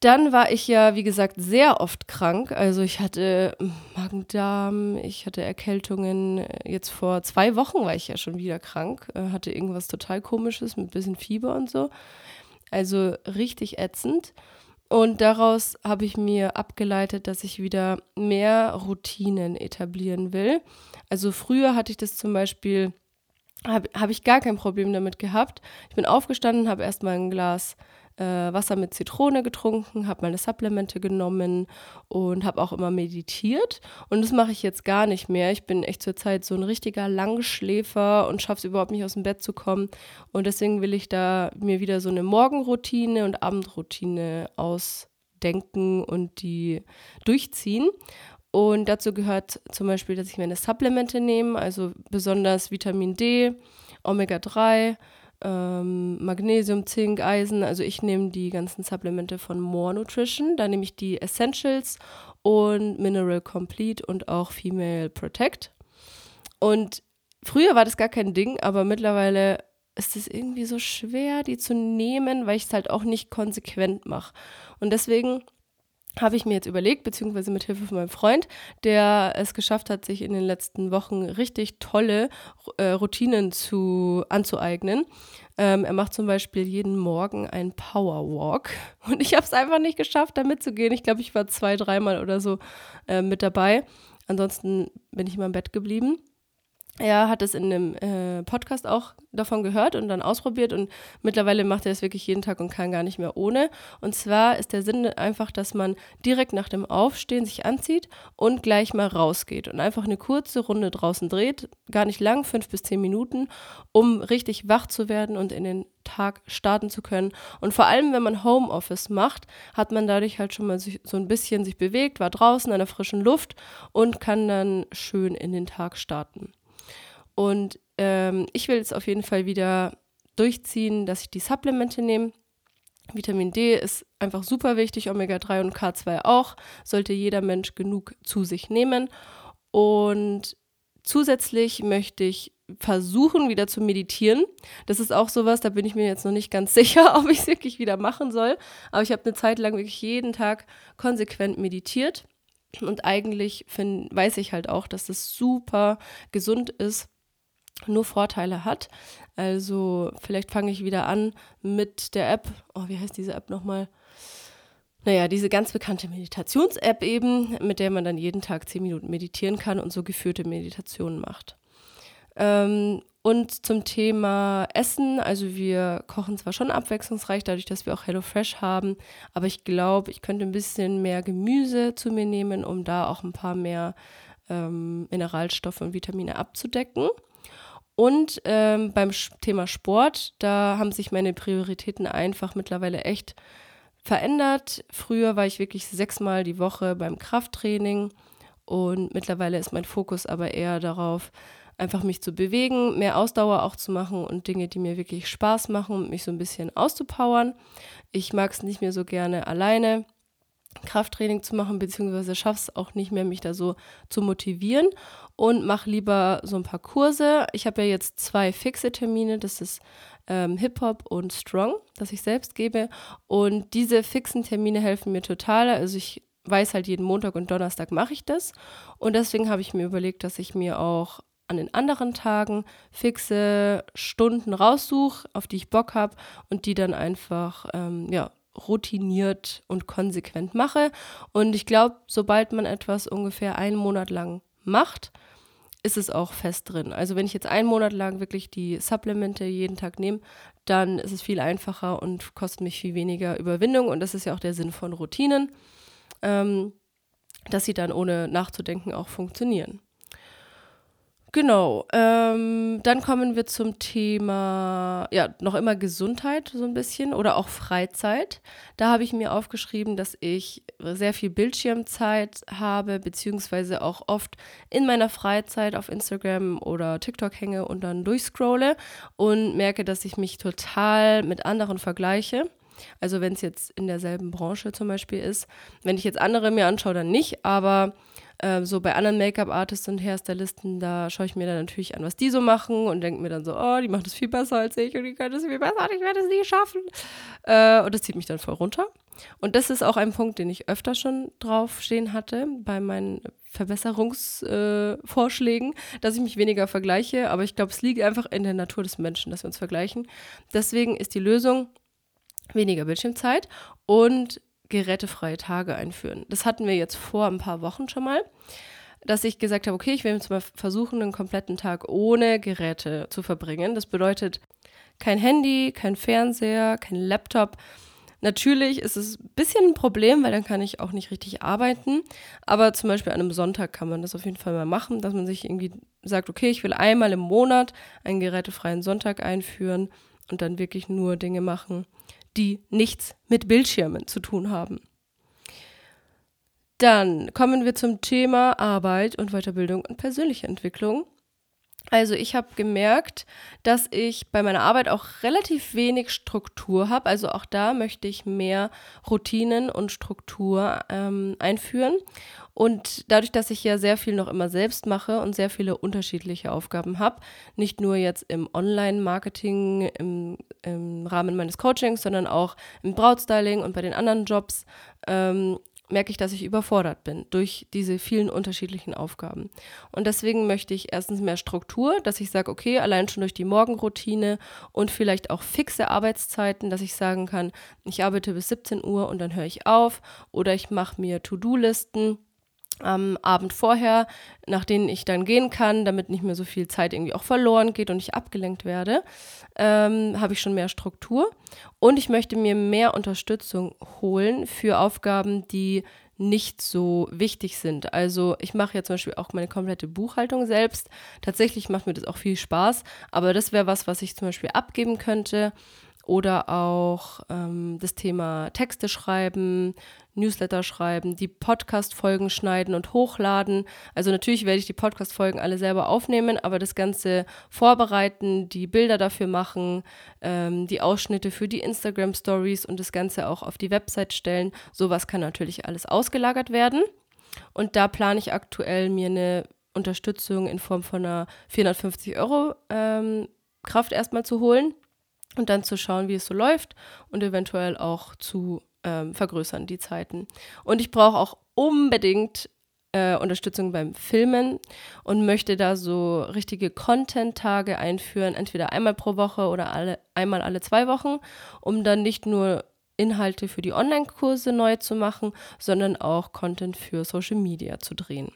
Dann war ich ja, wie gesagt, sehr oft krank. Also ich hatte Magen-Darm, ich hatte Erkältungen. Jetzt vor zwei Wochen war ich ja schon wieder krank, äh, hatte irgendwas total komisches mit bisschen Fieber und so. Also richtig ätzend. Und daraus habe ich mir abgeleitet, dass ich wieder mehr Routinen etablieren will. Also früher hatte ich das zum Beispiel, habe hab ich gar kein Problem damit gehabt. Ich bin aufgestanden, habe erstmal ein Glas äh, Wasser mit Zitrone getrunken, habe meine Supplemente genommen und habe auch immer meditiert. Und das mache ich jetzt gar nicht mehr. Ich bin echt zurzeit so ein richtiger Langschläfer und schaffe es überhaupt nicht aus dem Bett zu kommen. Und deswegen will ich da mir wieder so eine Morgenroutine und Abendroutine ausdenken und die durchziehen. Und dazu gehört zum Beispiel, dass ich meine Supplemente nehme, also besonders Vitamin D, Omega-3, ähm, Magnesium, Zink, Eisen. Also ich nehme die ganzen Supplemente von More Nutrition. Da nehme ich die Essentials und Mineral Complete und auch Female Protect. Und früher war das gar kein Ding, aber mittlerweile ist es irgendwie so schwer, die zu nehmen, weil ich es halt auch nicht konsequent mache. Und deswegen habe ich mir jetzt überlegt, beziehungsweise mit Hilfe von meinem Freund, der es geschafft hat, sich in den letzten Wochen richtig tolle äh, Routinen zu, anzueignen. Ähm, er macht zum Beispiel jeden Morgen einen Powerwalk [LAUGHS] und ich habe es einfach nicht geschafft, da mitzugehen. Ich glaube, ich war zwei, dreimal oder so äh, mit dabei. Ansonsten bin ich immer im Bett geblieben er hat es in einem äh, Podcast auch davon gehört und dann ausprobiert und mittlerweile macht er es wirklich jeden Tag und kann gar nicht mehr ohne. Und zwar ist der Sinn einfach, dass man direkt nach dem Aufstehen sich anzieht und gleich mal rausgeht und einfach eine kurze Runde draußen dreht, gar nicht lang, fünf bis zehn Minuten, um richtig wach zu werden und in den Tag starten zu können. Und vor allem, wenn man Homeoffice macht, hat man dadurch halt schon mal so ein bisschen sich bewegt, war draußen an der frischen Luft und kann dann schön in den Tag starten. Und ähm, ich will jetzt auf jeden Fall wieder durchziehen, dass ich die Supplemente nehme. Vitamin D ist einfach super wichtig, Omega-3 und K2 auch. Sollte jeder Mensch genug zu sich nehmen. Und zusätzlich möchte ich versuchen, wieder zu meditieren. Das ist auch sowas, da bin ich mir jetzt noch nicht ganz [LAUGHS] sicher, ob ich es wirklich wieder machen soll. Aber ich habe eine Zeit lang wirklich jeden Tag konsequent meditiert. Und eigentlich find, weiß ich halt auch, dass das super gesund ist nur Vorteile hat. Also vielleicht fange ich wieder an mit der App. Oh, wie heißt diese App nochmal? Naja, diese ganz bekannte Meditations-App eben, mit der man dann jeden Tag zehn Minuten meditieren kann und so geführte Meditationen macht. Ähm, und zum Thema Essen, also wir kochen zwar schon abwechslungsreich, dadurch, dass wir auch HelloFresh haben, aber ich glaube, ich könnte ein bisschen mehr Gemüse zu mir nehmen, um da auch ein paar mehr ähm, Mineralstoffe und Vitamine abzudecken. Und ähm, beim Thema Sport, da haben sich meine Prioritäten einfach mittlerweile echt verändert. Früher war ich wirklich sechsmal die Woche beim Krafttraining und mittlerweile ist mein Fokus aber eher darauf, einfach mich zu bewegen, mehr Ausdauer auch zu machen und Dinge, die mir wirklich Spaß machen, mich so ein bisschen auszupowern. Ich mag es nicht mehr so gerne alleine. Krafttraining zu machen, beziehungsweise schaffe es auch nicht mehr, mich da so zu motivieren und mache lieber so ein paar Kurse. Ich habe ja jetzt zwei fixe Termine, das ist ähm, Hip-Hop und Strong, das ich selbst gebe. Und diese fixen Termine helfen mir total. Also ich weiß halt, jeden Montag und Donnerstag mache ich das. Und deswegen habe ich mir überlegt, dass ich mir auch an den anderen Tagen fixe Stunden raussuche, auf die ich Bock habe und die dann einfach ähm, ja, routiniert und konsequent mache. Und ich glaube, sobald man etwas ungefähr einen Monat lang macht, ist es auch fest drin. Also wenn ich jetzt einen Monat lang wirklich die Supplemente jeden Tag nehme, dann ist es viel einfacher und kostet mich viel weniger Überwindung. Und das ist ja auch der Sinn von Routinen, ähm, dass sie dann ohne nachzudenken auch funktionieren. Genau. Ähm, dann kommen wir zum Thema, ja, noch immer Gesundheit so ein bisschen oder auch Freizeit. Da habe ich mir aufgeschrieben, dass ich sehr viel Bildschirmzeit habe, beziehungsweise auch oft in meiner Freizeit auf Instagram oder TikTok hänge und dann durchscrolle und merke, dass ich mich total mit anderen vergleiche. Also wenn es jetzt in derselben Branche zum Beispiel ist. Wenn ich jetzt andere mir anschaue, dann nicht, aber äh, so bei anderen Make-up-Artists und Hairstylisten, da schaue ich mir dann natürlich an, was die so machen und denke mir dann so, oh, die machen das viel besser als ich und die können das viel besser und ich werde es nie schaffen. Äh, und das zieht mich dann voll runter. Und das ist auch ein Punkt, den ich öfter schon draufstehen hatte bei meinen Verbesserungsvorschlägen, äh, dass ich mich weniger vergleiche. Aber ich glaube, es liegt einfach in der Natur des Menschen, dass wir uns vergleichen. Deswegen ist die Lösung weniger Bildschirmzeit und gerätefreie Tage einführen. Das hatten wir jetzt vor ein paar Wochen schon mal, dass ich gesagt habe, okay, ich will jetzt mal versuchen, einen kompletten Tag ohne Geräte zu verbringen. Das bedeutet kein Handy, kein Fernseher, kein Laptop. Natürlich ist es ein bisschen ein Problem, weil dann kann ich auch nicht richtig arbeiten. Aber zum Beispiel an einem Sonntag kann man das auf jeden Fall mal machen, dass man sich irgendwie sagt, okay, ich will einmal im Monat einen gerätefreien Sonntag einführen und dann wirklich nur Dinge machen, die nichts mit Bildschirmen zu tun haben. Dann kommen wir zum Thema Arbeit und Weiterbildung und persönliche Entwicklung. Also ich habe gemerkt, dass ich bei meiner Arbeit auch relativ wenig Struktur habe. Also auch da möchte ich mehr Routinen und Struktur ähm, einführen. Und dadurch, dass ich ja sehr viel noch immer selbst mache und sehr viele unterschiedliche Aufgaben habe, nicht nur jetzt im Online-Marketing, im, im, Rahmen meines Coachings, sondern auch im Brautstyling und bei den anderen Jobs, ähm, merke ich, dass ich überfordert bin durch diese vielen unterschiedlichen Aufgaben. Und deswegen möchte ich erstens mehr Struktur, dass ich sage, okay, allein schon durch die Morgenroutine und vielleicht auch fixe Arbeitszeiten, dass ich sagen kann, ich arbeite bis 17 Uhr und dann höre ich auf oder ich mache mir To-Do-Listen am Abend vorher, nach denen ich dann gehen kann, damit nicht mehr so viel Zeit irgendwie auch verloren geht und ich abgelenkt werde, ähm, habe ich schon mehr Struktur. Und ich möchte mir mehr Unterstützung holen für Aufgaben, die nicht so wichtig sind. Also ich mache ja zum Beispiel auch meine komplette Buchhaltung selbst. Tatsächlich macht mir das auch viel Spaß, aber das wäre was, was ich zum Beispiel abgeben könnte oder auch ähm, das Thema Texte schreiben, Newsletter schreiben, die Podcast-Folgen schneiden und hochladen. Also natürlich werde ich die Podcast-Folgen alle selber aufnehmen, aber das Ganze vorbereiten, die Bilder dafür machen, ähm, die Ausschnitte für die Instagram-Stories und das Ganze auch auf die Website stellen. Sowas kann natürlich alles ausgelagert werden. Und da plane ich aktuell mir eine Unterstützung in Form von einer 450 Euro ähm, Kraft erstmal zu holen und dann zu schauen, wie es so läuft und eventuell auch zu ähm, vergrößern, die Zeiten. Und ich brauche auch unbedingt äh, Unterstützung beim Filmen und möchte da so richtige Content-Tage einführen, entweder einmal pro Woche oder alle, einmal alle zwei Wochen, um dann nicht nur Inhalte für die Online-Kurse neu zu machen, sondern auch Content für Social Media zu drehen.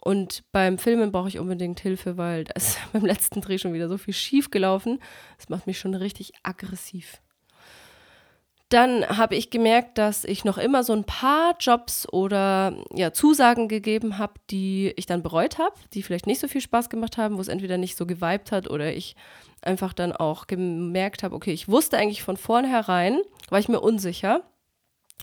Und beim Filmen brauche ich unbedingt Hilfe, weil da ist [LAUGHS] beim letzten Dreh schon wieder so viel schief gelaufen. Das macht mich schon richtig aggressiv. Dann habe ich gemerkt, dass ich noch immer so ein paar Jobs oder ja, Zusagen gegeben habe, die ich dann bereut habe, die vielleicht nicht so viel Spaß gemacht haben, wo es entweder nicht so geweibt hat oder ich einfach dann auch gemerkt habe, okay, ich wusste eigentlich von vornherein, war ich mir unsicher,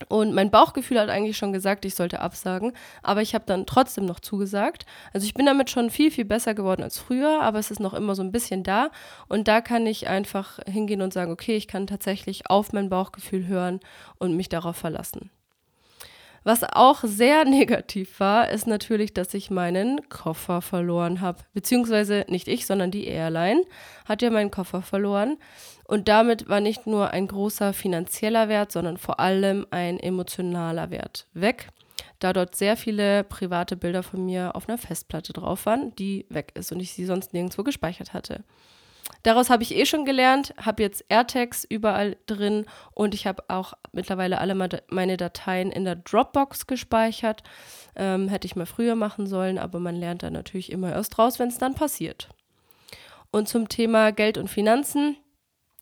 und mein Bauchgefühl hat eigentlich schon gesagt, ich sollte absagen, aber ich habe dann trotzdem noch zugesagt. Also ich bin damit schon viel, viel besser geworden als früher, aber es ist noch immer so ein bisschen da. Und da kann ich einfach hingehen und sagen, okay, ich kann tatsächlich auf mein Bauchgefühl hören und mich darauf verlassen. Was auch sehr [LAUGHS] negativ war, ist natürlich, dass ich meinen Koffer verloren habe. Beziehungsweise nicht ich, sondern die Airline hat ja meinen Koffer verloren. Und damit war nicht nur ein großer finanzieller Wert, sondern vor allem ein emotionaler Wert weg, da dort sehr viele private Bilder von mir auf einer Festplatte drauf waren, die weg ist und ich sie sonst nirgendwo gespeichert hatte. Daraus habe ich eh schon gelernt, habe jetzt AirTags überall drin und ich habe auch mittlerweile alle meine Dateien in der Dropbox gespeichert. Ähm, hätte ich mal früher machen sollen, aber man lernt dann natürlich immer erst raus, wenn es dann passiert. Und zum Thema Geld und Finanzen.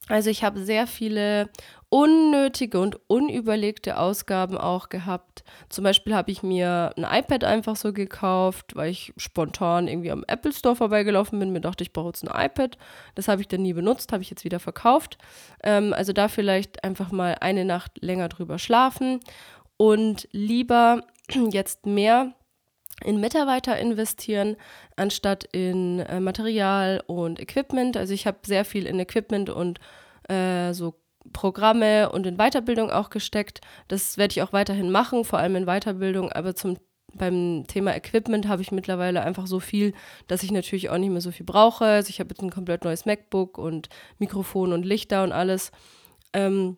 Also ich habe sehr viele unnötige und unüberlegte Ausgaben auch gehabt. Zum Beispiel habe ich mir ein iPad einfach so gekauft, weil ich spontan irgendwie am Apple Store vorbeigelaufen bin. Mir dachte, ich brauche jetzt ein iPad. Das habe ich dann nie benutzt, habe ich jetzt wieder verkauft. Ähm, also da vielleicht einfach mal eine Nacht länger drüber schlafen und lieber [CLEARS THROAT] jetzt mehr in Mitarbeiter investieren, anstatt in äh, Material und Equipment. Also ich habe sehr viel in Equipment und äh, so Programme und in Weiterbildung auch gesteckt. Das werde ich auch weiterhin machen, vor allem in Weiterbildung, aber zum beim Thema Equipment habe ich mittlerweile einfach so viel, dass ich natürlich auch nicht mehr so viel brauche. Also ich habe jetzt ein komplett neues MacBook und Mikrofon und Lichter und alles. Ähm,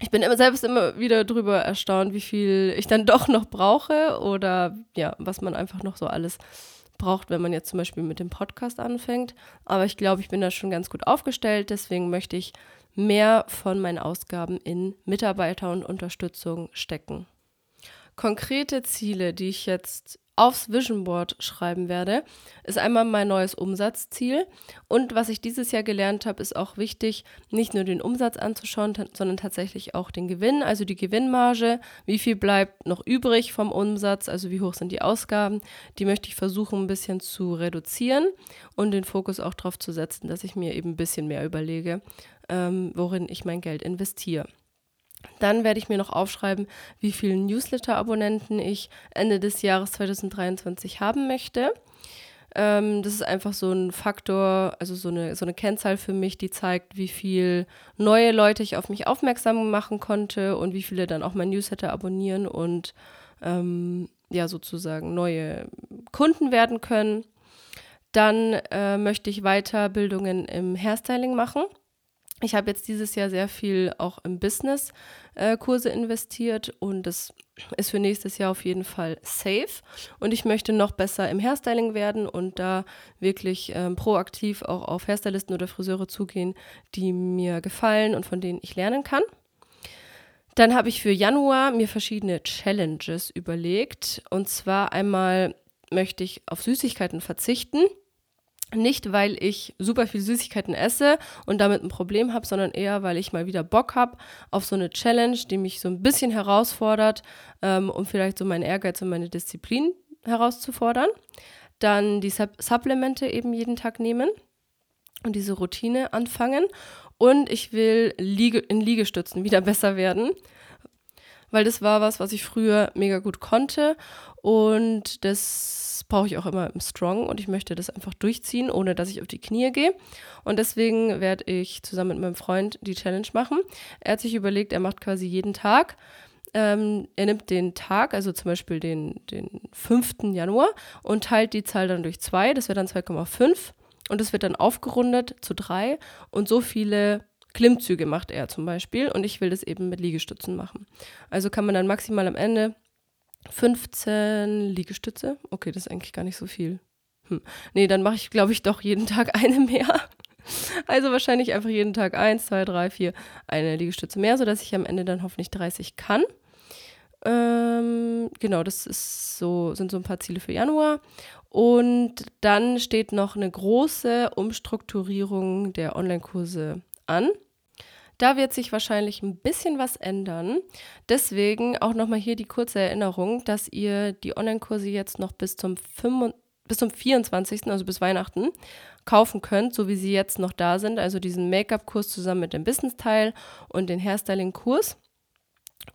ich bin immer selbst immer wieder darüber erstaunt, wie viel ich dann [LAUGHS] doch noch brauche oder ja, was man einfach noch so alles braucht, wenn man jetzt zum Beispiel mit dem Podcast anfängt. Aber ich glaube, ich bin da schon ganz gut aufgestellt. Deswegen möchte ich mehr von meinen Ausgaben in Mitarbeiter und Unterstützung stecken. Konkrete Ziele, die ich jetzt aufs Vision Board schreiben werde, ist einmal mein neues Umsatzziel. Und was ich dieses Jahr gelernt habe, ist auch wichtig, nicht nur den Umsatz anzuschauen, sondern tatsächlich auch den Gewinn, also die Gewinnmarge. Wie viel bleibt noch übrig vom Umsatz, also wie hoch sind die Ausgaben. Die möchte ich versuchen, ein bisschen zu reduzieren und den Fokus auch darauf zu setzen, dass ich mir eben ein bisschen mehr überlege, ähm, worin ich mein Geld investiere. Dann werde ich mir noch aufschreiben, wie viele Newsletter-Abonnenten ich Ende des Jahres 2023 haben möchte. Ähm, das ist einfach so ein Faktor, also so eine, so eine Kennzahl für mich, die zeigt, wie viele neue Leute ich auf mich aufmerksam machen konnte und wie viele dann auch mein Newsletter abonnieren und ähm, ja sozusagen neue Kunden werden können. Dann äh, möchte ich Weiterbildungen im Hairstyling machen. Ich habe jetzt dieses Jahr sehr viel auch im Business äh, Kurse investiert und das ist für nächstes Jahr auf jeden Fall safe. Und ich möchte noch besser im Hairstyling werden und da wirklich ähm, proaktiv auch auf Hairstylisten oder Friseure zugehen, die mir gefallen und von denen ich lernen kann. Dann habe ich für Januar mir verschiedene Challenges überlegt. Und zwar einmal möchte ich auf Süßigkeiten verzichten. Nicht, weil ich super viel Süßigkeiten esse und damit ein Problem habe, sondern eher, weil ich mal wieder Bock habe auf so eine Challenge, die mich so ein bisschen herausfordert, ähm, um vielleicht so meinen Ehrgeiz und meine Disziplin herauszufordern. Dann die Sup Supplemente eben jeden Tag nehmen und diese Routine anfangen. Und ich will Liege in Liegestützen wieder [LAUGHS] besser werden weil das war was, was ich früher mega gut konnte und das brauche ich auch immer im Strong und ich möchte das einfach durchziehen, ohne dass ich auf die Knie gehe. Und deswegen werde ich zusammen mit meinem Freund die Challenge machen. Er hat sich überlegt, er macht quasi jeden Tag. Ähm, er nimmt den Tag, also zum Beispiel den, den 5. Januar, und teilt die Zahl dann durch 2, das wäre dann 2,5. Und das wird dann aufgerundet zu 3. Und so viele Klimmzüge macht er zum Beispiel und ich will das eben mit Liegestützen machen. Also kann man dann maximal am Ende 15 Liegestütze. Okay, das ist eigentlich gar nicht so viel. Hm. Nee, dann mache ich, glaube ich, doch jeden Tag [LAUGHS] eine mehr. Also wahrscheinlich einfach jeden Tag eins, zwei, drei, vier, eine Liegestütze mehr, sodass ich am Ende dann hoffentlich 30 kann. Ähm, genau, das ist so, sind so ein paar Ziele für Januar. Und dann steht noch eine große Umstrukturierung der Online-Kurse an. Da wird sich wahrscheinlich ein bisschen was ändern. Deswegen auch nochmal hier die kurze Erinnerung, dass ihr die Online-Kurse jetzt noch bis zum, 5, bis zum 24., also bis Weihnachten, kaufen könnt, so wie sie jetzt noch da sind. Also diesen Make-up-Kurs zusammen mit dem Business-Teil und den Hairstyling-Kurs.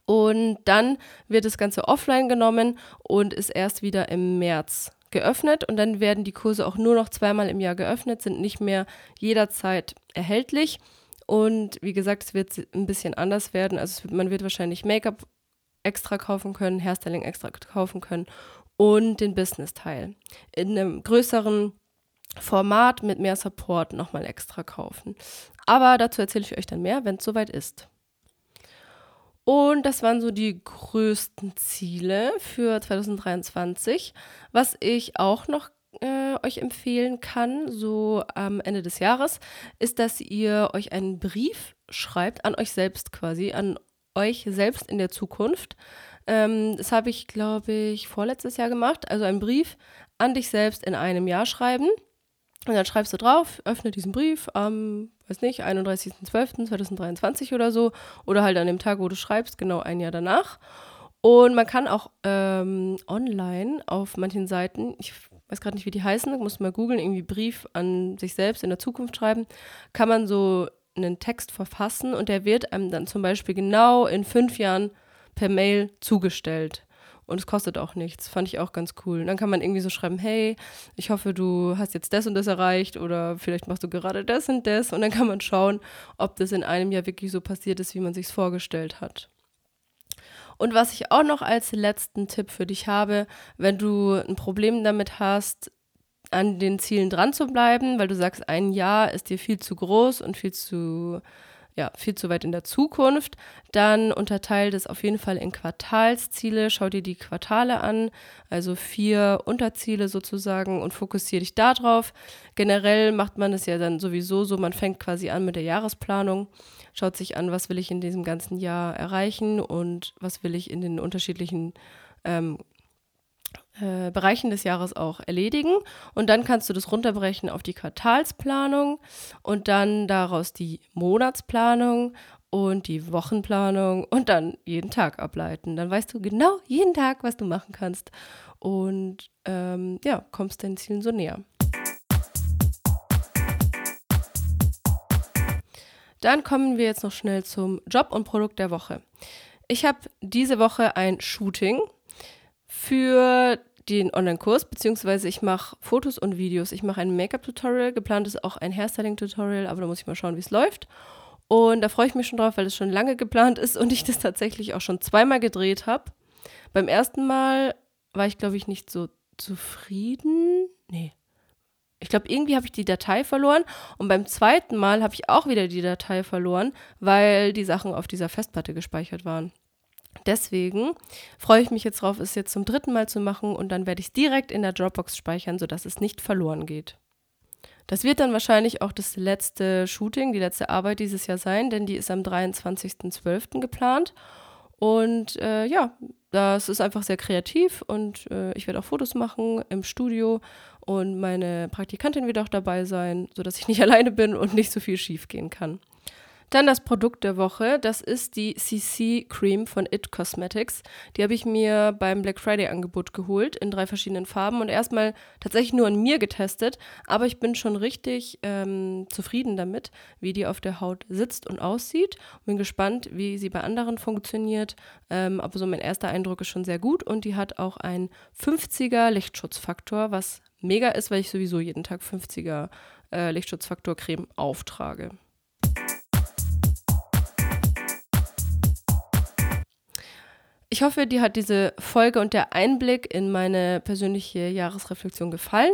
Und dann wird das Ganze offline genommen und ist erst wieder im März geöffnet und dann werden die Kurse auch nur noch zweimal im Jahr geöffnet, sind nicht mehr jederzeit erhältlich. Und wie gesagt, es wird ein bisschen anders werden. Also man wird wahrscheinlich Make-up extra kaufen können, Hairstyling extra kaufen können und den Business-Teil. In einem größeren Format mit mehr Support nochmal extra kaufen. Aber dazu erzähle ich euch dann mehr, wenn es soweit ist. Und das waren so die größten Ziele für 2023. Was ich auch noch äh, euch empfehlen kann, so am Ende des Jahres, ist, dass ihr euch einen Brief schreibt, an euch selbst quasi, an euch selbst in der Zukunft. Ähm, das habe ich, glaube ich, vorletztes Jahr gemacht. Also einen Brief an dich selbst in einem Jahr schreiben. Und dann schreibst du drauf, öffne diesen Brief am, weiß nicht, 31.12.2023 oder so. Oder halt an dem Tag, wo du schreibst, genau ein Jahr danach. Und man kann auch ähm, online auf manchen Seiten, ich weiß gerade nicht, wie die heißen, muss mal googeln, irgendwie Brief an sich selbst in der Zukunft schreiben, kann man so einen Text verfassen und der wird einem dann zum Beispiel genau in fünf Jahren per Mail zugestellt. Und es kostet auch nichts. Fand ich auch ganz cool. Und dann kann man irgendwie so schreiben, hey, ich hoffe, du hast jetzt das und das erreicht oder vielleicht machst du gerade das und das. Und dann kann man schauen, ob das in einem Jahr wirklich so passiert ist, wie man sich vorgestellt hat. Und was ich auch noch als letzten Tipp für dich habe, wenn du ein Problem damit hast, an den Zielen dran zu bleiben, weil du sagst, ein Jahr ist dir viel zu groß und viel zu ja, viel zu weit in der Zukunft. Dann unterteilt es auf jeden Fall in Quartalsziele. Schau dir die Quartale an, also vier Unterziele sozusagen und fokussiere dich darauf. Generell macht man es ja dann sowieso so, man fängt quasi an mit der Jahresplanung, schaut sich an, was will ich in diesem ganzen Jahr erreichen und was will ich in den unterschiedlichen ähm, äh, Bereichen des Jahres auch erledigen. Und dann kannst du das runterbrechen auf die Quartalsplanung und dann daraus die Monatsplanung und die Wochenplanung und dann jeden Tag ableiten. Dann weißt du genau jeden Tag, was du machen kannst und ähm, ja, kommst deinen Zielen so näher. Dann kommen wir jetzt noch schnell zum Job und Produkt der Woche. Ich habe diese Woche ein Shooting für den Online-Kurs, beziehungsweise ich mache Fotos und Videos. Ich mache ein Make-up-Tutorial, geplant ist auch ein Hairstyling-Tutorial, aber da muss ich mal schauen, wie es läuft. Und da freue ich mich schon drauf, weil es schon lange geplant ist und ich das tatsächlich auch schon zweimal gedreht habe. Beim ersten Mal war ich, glaube ich, nicht so zufrieden. Nee. Ich glaube, irgendwie habe ich die Datei verloren. Und beim zweiten Mal habe ich auch wieder die Datei verloren, weil die Sachen auf dieser Festplatte gespeichert waren. Deswegen freue ich mich jetzt drauf, es jetzt zum dritten Mal zu machen und dann werde ich es direkt in der Dropbox speichern, sodass es nicht verloren geht. Das wird dann wahrscheinlich auch das letzte Shooting, die letzte Arbeit dieses Jahr sein, denn die ist am 23.12. geplant. Und äh, ja, das ist einfach sehr kreativ und äh, ich werde auch Fotos machen im Studio und meine Praktikantin wird auch dabei sein, sodass ich nicht [LAUGHS] alleine bin und nicht so viel schief gehen kann. Dann das Produkt der Woche, das ist die CC Cream von It Cosmetics. Die habe ich mir beim Black Friday Angebot geholt in drei verschiedenen Farben und erstmal tatsächlich nur an mir getestet, aber ich bin schon richtig ähm, zufrieden damit, wie die auf der Haut sitzt und aussieht. Bin gespannt, wie sie bei anderen funktioniert, ähm, aber so mein erster Eindruck ist schon sehr gut und die hat auch einen 50er Lichtschutzfaktor, was mega ist, weil ich sowieso jeden Tag 50er äh, Lichtschutzfaktor Creme auftrage. Ich hoffe, dir hat diese Folge und der Einblick in meine persönliche Jahresreflexion gefallen.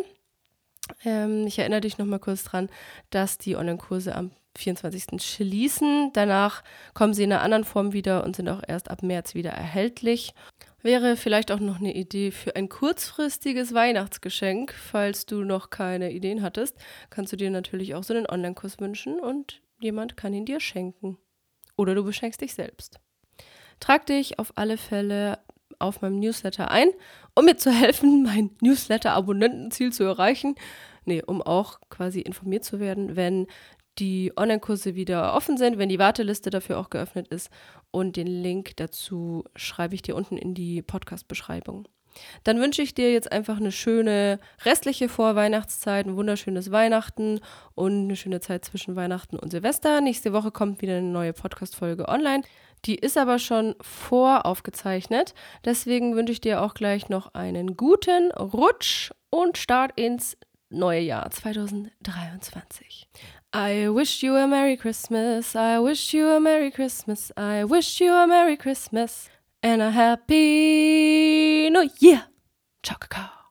Ähm, ich erinnere dich nochmal kurz dran, dass die Online-Kurse am 24. schließen. Danach kommen sie in einer anderen Form wieder und sind auch erst ab März wieder erhältlich. Wäre vielleicht auch noch eine Idee für ein kurzfristiges Weihnachtsgeschenk. Falls du noch keine Ideen hattest, kannst du dir natürlich auch so einen Online-Kurs wünschen und jemand kann ihn dir schenken. Oder du beschenkst dich selbst. Trag dich auf alle Fälle auf meinem Newsletter ein, um mir zu [LAUGHS] helfen, mein Newsletter-Abonnentenziel zu erreichen. Nee, um auch quasi informiert zu werden, wenn die Online-Kurse wieder offen sind, wenn die Warteliste dafür auch geöffnet ist. Und den Link dazu schreibe ich dir unten in die Podcast-Beschreibung. Dann wünsche ich dir jetzt einfach eine schöne restliche Vorweihnachtszeit, ein wunderschönes Weihnachten und eine schöne Zeit zwischen Weihnachten und Silvester. Nächste Woche kommt wieder eine neue Podcast-Folge online. Die ist aber schon voraufgezeichnet. Deswegen wünsche ich dir auch gleich noch einen guten Rutsch und Start ins neue Jahr 2023. I wish you a Merry Christmas. I wish you a Merry Christmas. I wish you a Merry Christmas and a Happy New Year. Ciao, Kakao.